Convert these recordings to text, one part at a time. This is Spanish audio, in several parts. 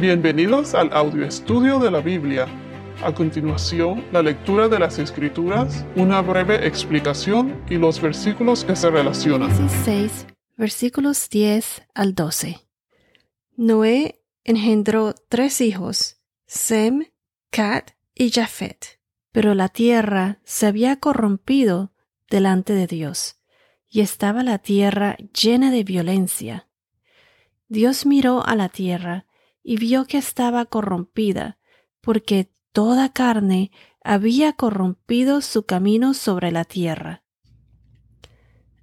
Bienvenidos al audio estudio de la Biblia. A continuación, la lectura de las Escrituras, una breve explicación y los versículos que se relacionan. Génesis 6, versículos 10 al 12. Noé engendró tres hijos, Sem, Cat y Japhet. Pero la tierra se había corrompido delante de Dios, y estaba la tierra llena de violencia. Dios miró a la tierra y vio que estaba corrompida, porque toda carne había corrompido su camino sobre la tierra.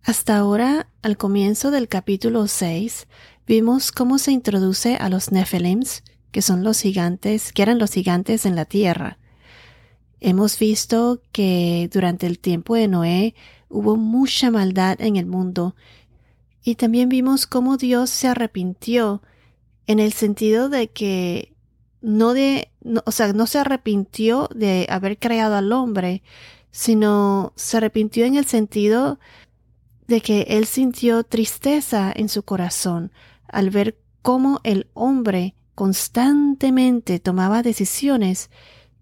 Hasta ahora, al comienzo del capítulo 6, vimos cómo se introduce a los Nephilims, que son los gigantes, que eran los gigantes en la tierra. Hemos visto que durante el tiempo de Noé hubo mucha maldad en el mundo, y también vimos cómo Dios se arrepintió en el sentido de que no de, o sea, no se arrepintió de haber creado al hombre, sino se arrepintió en el sentido de que él sintió tristeza en su corazón al ver cómo el hombre constantemente tomaba decisiones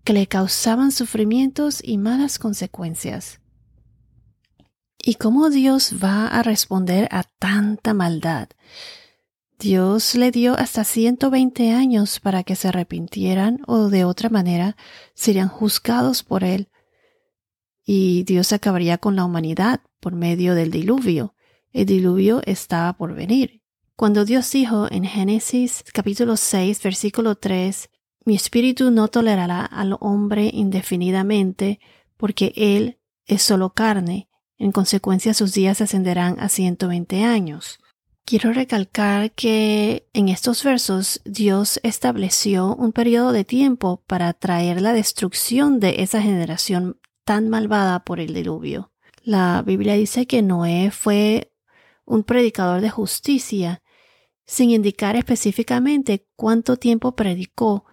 que le causaban sufrimientos y malas consecuencias. ¿Y cómo Dios va a responder a tanta maldad? Dios le dio hasta 120 años para que se arrepintieran o de otra manera serían juzgados por él. Y Dios acabaría con la humanidad por medio del diluvio. El diluvio estaba por venir. Cuando Dios dijo en Génesis capítulo 6 versículo 3, Mi espíritu no tolerará al hombre indefinidamente porque él es solo carne, en consecuencia sus días ascenderán a 120 años. Quiero recalcar que en estos versos Dios estableció un periodo de tiempo para traer la destrucción de esa generación tan malvada por el diluvio. La Biblia dice que Noé fue un predicador de justicia, sin indicar específicamente cuánto tiempo predicó,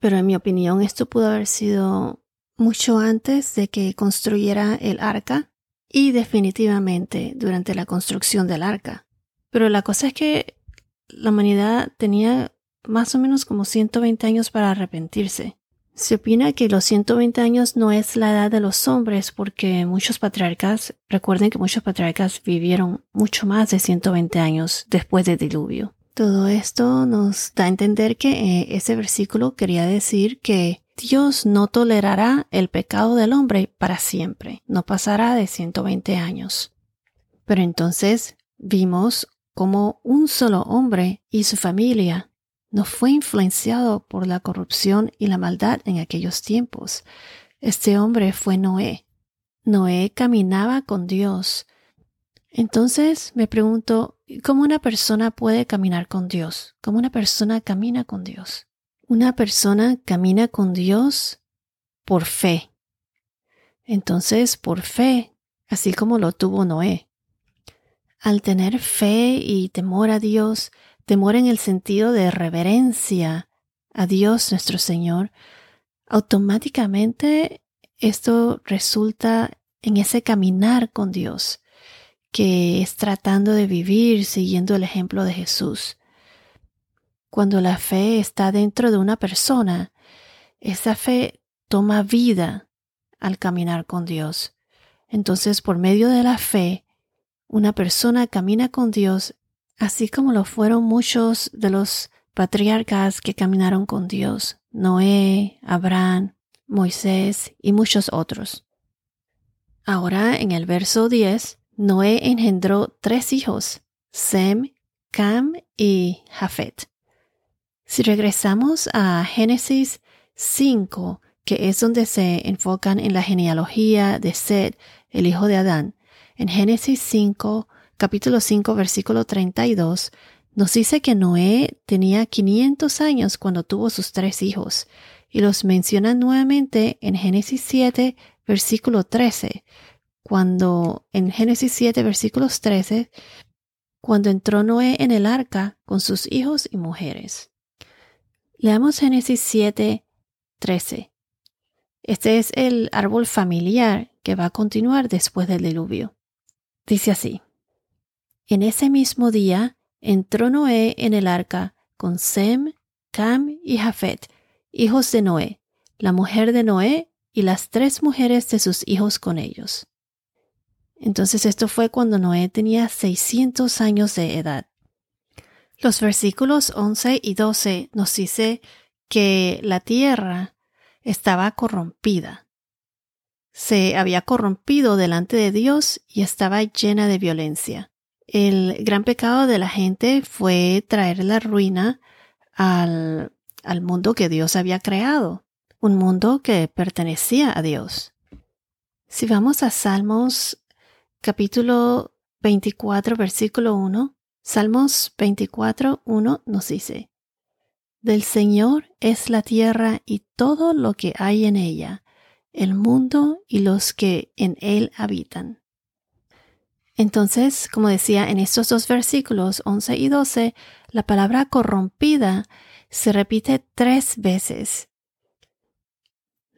pero en mi opinión esto pudo haber sido mucho antes de que construyera el arca y definitivamente durante la construcción del arca. Pero la cosa es que la humanidad tenía más o menos como 120 años para arrepentirse. Se opina que los 120 años no es la edad de los hombres porque muchos patriarcas, recuerden que muchos patriarcas vivieron mucho más de 120 años después del diluvio. Todo esto nos da a entender que eh, ese versículo quería decir que Dios no tolerará el pecado del hombre para siempre, no pasará de 120 años. Pero entonces vimos como un solo hombre y su familia no fue influenciado por la corrupción y la maldad en aquellos tiempos. Este hombre fue Noé. Noé caminaba con Dios. Entonces me pregunto, ¿cómo una persona puede caminar con Dios? ¿Cómo una persona camina con Dios? Una persona camina con Dios por fe. Entonces, por fe, así como lo tuvo Noé al tener fe y temor a Dios, temor en el sentido de reverencia a Dios nuestro Señor, automáticamente esto resulta en ese caminar con Dios, que es tratando de vivir siguiendo el ejemplo de Jesús. Cuando la fe está dentro de una persona, esa fe toma vida al caminar con Dios. Entonces, por medio de la fe, una persona camina con Dios, así como lo fueron muchos de los patriarcas que caminaron con Dios, Noé, Abraham, Moisés y muchos otros. Ahora en el verso 10, Noé engendró tres hijos, Sem, Cam y Jafet. Si regresamos a Génesis 5, que es donde se enfocan en la genealogía de Sed, el hijo de Adán, en Génesis 5, capítulo 5, versículo 32, nos dice que Noé tenía 500 años cuando tuvo sus tres hijos, y los menciona nuevamente en Génesis 7, versículo 13, cuando en Génesis 7, versículos 13, cuando entró Noé en el arca con sus hijos y mujeres. Leamos Génesis 7, 13. Este es el árbol familiar que va a continuar después del diluvio. Dice así, En ese mismo día entró Noé en el arca con Sem, Cam y Jafet, hijos de Noé, la mujer de Noé y las tres mujeres de sus hijos con ellos. Entonces esto fue cuando Noé tenía 600 años de edad. Los versículos 11 y 12 nos dice que la tierra estaba corrompida. Se había corrompido delante de Dios y estaba llena de violencia. El gran pecado de la gente fue traer la ruina al, al mundo que Dios había creado, un mundo que pertenecía a Dios. Si vamos a Salmos capítulo 24, versículo 1, Salmos 24, 1 nos dice, Del Señor es la tierra y todo lo que hay en ella, el mundo y los que en él habitan. Entonces, como decía en estos dos versículos 11 y 12, la palabra corrompida se repite tres veces.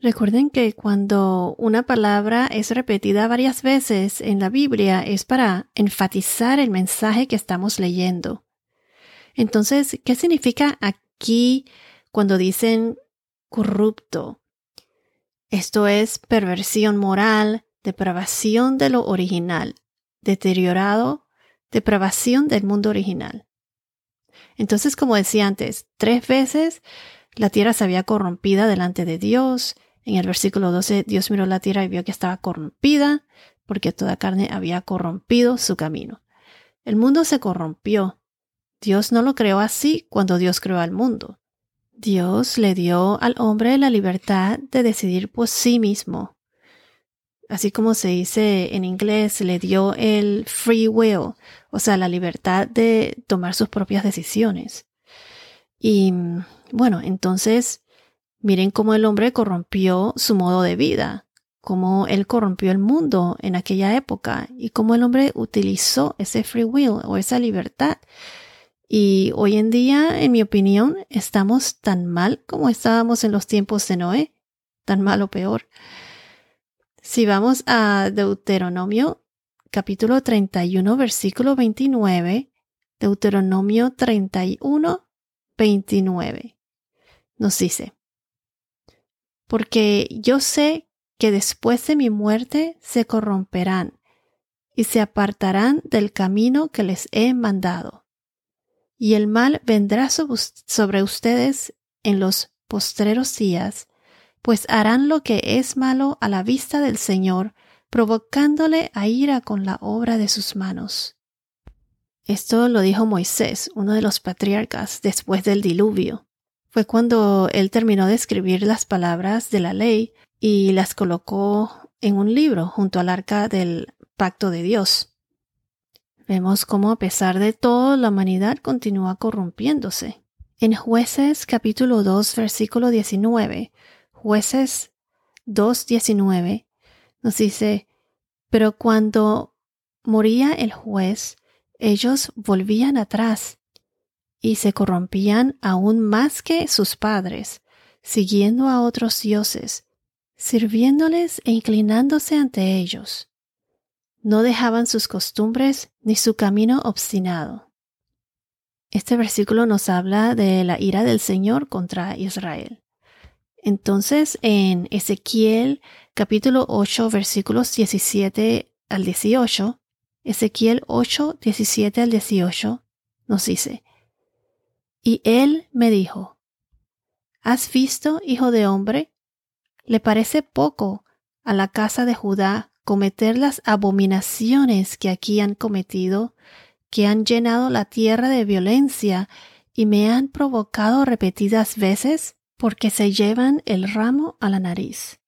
Recuerden que cuando una palabra es repetida varias veces en la Biblia es para enfatizar el mensaje que estamos leyendo. Entonces, ¿qué significa aquí cuando dicen corrupto? Esto es perversión moral, depravación de lo original, deteriorado, depravación del mundo original. Entonces, como decía antes, tres veces la tierra se había corrompida delante de Dios, en el versículo 12, Dios miró la tierra y vio que estaba corrompida, porque toda carne había corrompido su camino. El mundo se corrompió. Dios no lo creó así cuando Dios creó al mundo. Dios le dio al hombre la libertad de decidir por sí mismo. Así como se dice en inglés, le dio el free will, o sea, la libertad de tomar sus propias decisiones. Y bueno, entonces Miren cómo el hombre corrompió su modo de vida, cómo él corrompió el mundo en aquella época y cómo el hombre utilizó ese free will o esa libertad. Y hoy en día, en mi opinión, estamos tan mal como estábamos en los tiempos de Noé, tan mal o peor. Si vamos a Deuteronomio capítulo 31, versículo 29, Deuteronomio 31, 29, nos dice, porque yo sé que después de mi muerte se corromperán y se apartarán del camino que les he mandado. Y el mal vendrá sobre ustedes en los postreros días, pues harán lo que es malo a la vista del Señor, provocándole a ira con la obra de sus manos. Esto lo dijo Moisés, uno de los patriarcas, después del diluvio fue cuando él terminó de escribir las palabras de la ley y las colocó en un libro junto al arca del pacto de Dios. Vemos cómo a pesar de todo la humanidad continúa corrompiéndose. En jueces capítulo 2 versículo 19, jueces 2.19 nos dice, pero cuando moría el juez, ellos volvían atrás y se corrompían aún más que sus padres, siguiendo a otros dioses, sirviéndoles e inclinándose ante ellos. No dejaban sus costumbres ni su camino obstinado. Este versículo nos habla de la ira del Señor contra Israel. Entonces, en Ezequiel capítulo 8 versículos 17 al 18, Ezequiel 8, 17 al 18, nos dice, y él me dijo, ¿Has visto, hijo de hombre? ¿Le parece poco a la casa de Judá cometer las abominaciones que aquí han cometido, que han llenado la tierra de violencia y me han provocado repetidas veces porque se llevan el ramo a la nariz?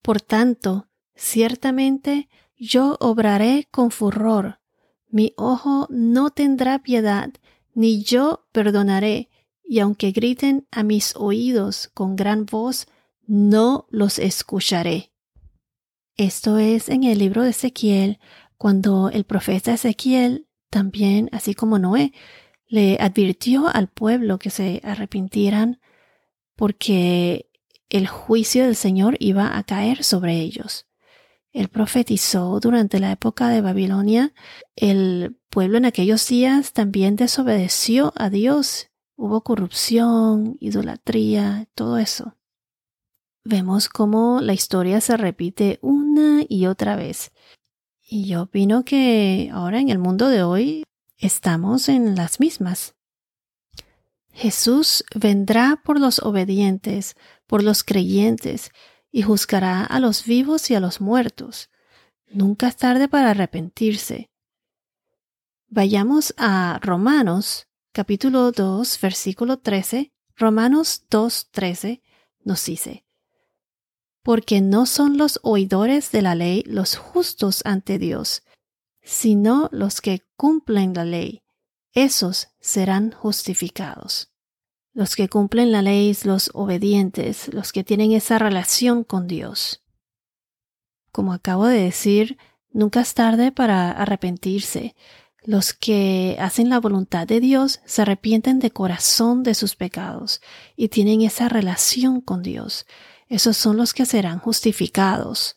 Por tanto, ciertamente yo obraré con furor, mi ojo no tendrá piedad ni yo perdonaré, y aunque griten a mis oídos con gran voz, no los escucharé. Esto es en el libro de Ezequiel, cuando el profeta Ezequiel, también así como Noé, le advirtió al pueblo que se arrepintieran porque el juicio del Señor iba a caer sobre ellos. Él profetizó durante la época de Babilonia. El pueblo en aquellos días también desobedeció a Dios, hubo corrupción, idolatría, todo eso. Vemos cómo la historia se repite una y otra vez. Y yo opino que ahora en el mundo de hoy estamos en las mismas. Jesús vendrá por los obedientes, por los creyentes, y juzgará a los vivos y a los muertos. Nunca es tarde para arrepentirse. Vayamos a Romanos, capítulo 2, versículo 13. Romanos 2, 13 nos dice, Porque no son los oidores de la ley los justos ante Dios, sino los que cumplen la ley. Esos serán justificados. Los que cumplen la ley, los obedientes, los que tienen esa relación con Dios. Como acabo de decir, nunca es tarde para arrepentirse. Los que hacen la voluntad de Dios se arrepienten de corazón de sus pecados y tienen esa relación con Dios. Esos son los que serán justificados,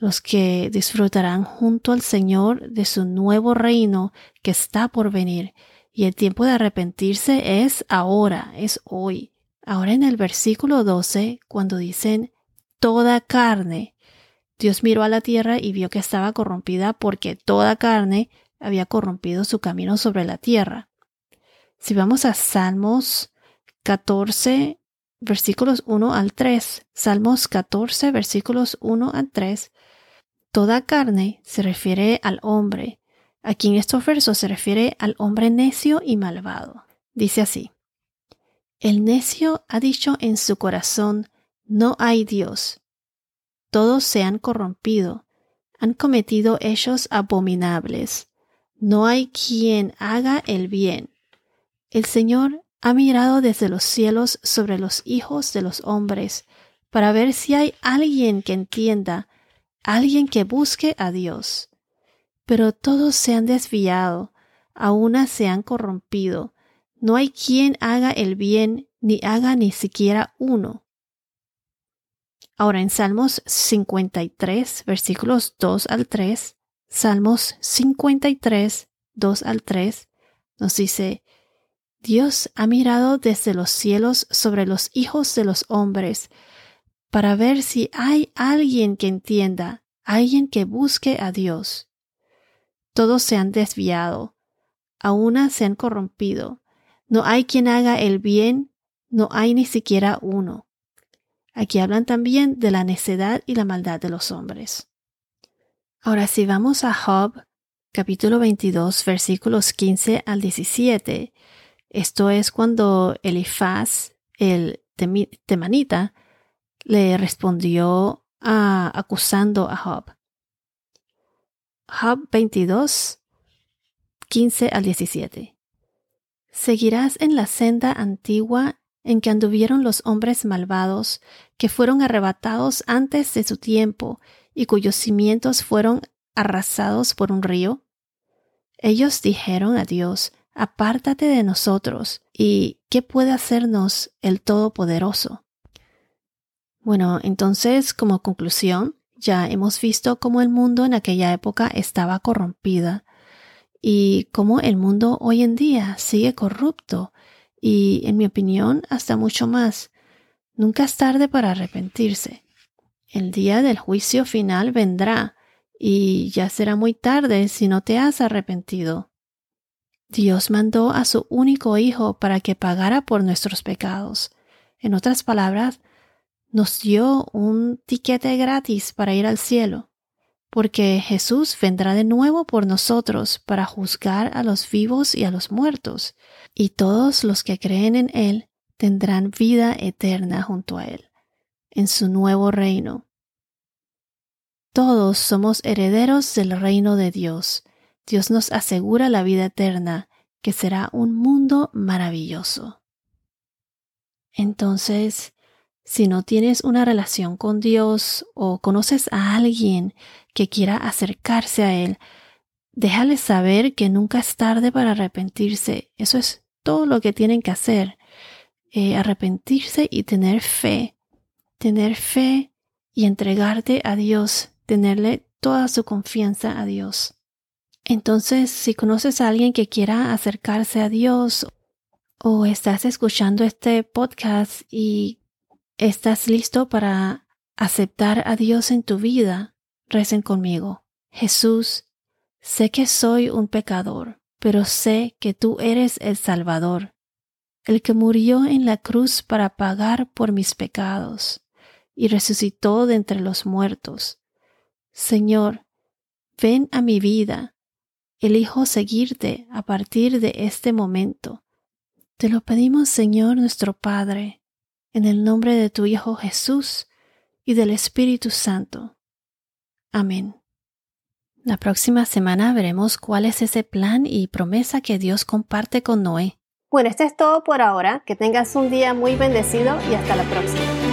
los que disfrutarán junto al Señor de su nuevo reino que está por venir y el tiempo de arrepentirse es ahora, es hoy. Ahora en el versículo 12, cuando dicen toda carne, Dios miró a la tierra y vio que estaba corrompida porque toda carne había corrompido su camino sobre la tierra. Si vamos a Salmos 14, versículos 1 al 3, Salmos 14, versículos 1 al 3, toda carne se refiere al hombre, Aquí en estos versos se refiere al hombre necio y malvado. Dice así, El necio ha dicho en su corazón, no hay Dios. Todos se han corrompido, han cometido hechos abominables. No hay quien haga el bien. El Señor ha mirado desde los cielos sobre los hijos de los hombres, para ver si hay alguien que entienda, alguien que busque a Dios pero todos se han desviado, a una se han corrompido. No hay quien haga el bien, ni haga ni siquiera uno. Ahora en Salmos 53, versículos 2 al 3, Salmos 53, 2 al 3, nos dice, Dios ha mirado desde los cielos sobre los hijos de los hombres, para ver si hay alguien que entienda, alguien que busque a Dios. Todos se han desviado, a una se han corrompido. No hay quien haga el bien, no hay ni siquiera uno. Aquí hablan también de la necedad y la maldad de los hombres. Ahora si vamos a Job, capítulo 22, versículos 15 al 17, esto es cuando Elifaz, el temanita, le respondió acusando a Job. Job 22, 15 al 17. Seguirás en la senda antigua en que anduvieron los hombres malvados, que fueron arrebatados antes de su tiempo y cuyos cimientos fueron arrasados por un río. Ellos dijeron a Dios, apártate de nosotros, y ¿qué puede hacernos el Todopoderoso? Bueno, entonces, como conclusión, ya hemos visto cómo el mundo en aquella época estaba corrompida y cómo el mundo hoy en día sigue corrupto y, en mi opinión, hasta mucho más. Nunca es tarde para arrepentirse. El día del juicio final vendrá y ya será muy tarde si no te has arrepentido. Dios mandó a su único Hijo para que pagara por nuestros pecados. En otras palabras, nos dio un tiquete gratis para ir al cielo, porque Jesús vendrá de nuevo por nosotros para juzgar a los vivos y a los muertos, y todos los que creen en Él tendrán vida eterna junto a Él, en su nuevo reino. Todos somos herederos del reino de Dios. Dios nos asegura la vida eterna, que será un mundo maravilloso. Entonces, si no tienes una relación con Dios o conoces a alguien que quiera acercarse a Él, déjale saber que nunca es tarde para arrepentirse. Eso es todo lo que tienen que hacer. Eh, arrepentirse y tener fe. Tener fe y entregarte a Dios. Tenerle toda su confianza a Dios. Entonces, si conoces a alguien que quiera acercarse a Dios o estás escuchando este podcast y estás listo para aceptar a Dios en tu vida, recen conmigo. Jesús, sé que soy un pecador, pero sé que tú eres el Salvador, el que murió en la cruz para pagar por mis pecados y resucitó de entre los muertos. Señor, ven a mi vida. Elijo seguirte a partir de este momento. Te lo pedimos, Señor nuestro Padre, en el nombre de tu Hijo Jesús y del Espíritu Santo. Amén. La próxima semana veremos cuál es ese plan y promesa que Dios comparte con Noé. Bueno, esto es todo por ahora. Que tengas un día muy bendecido y hasta la próxima.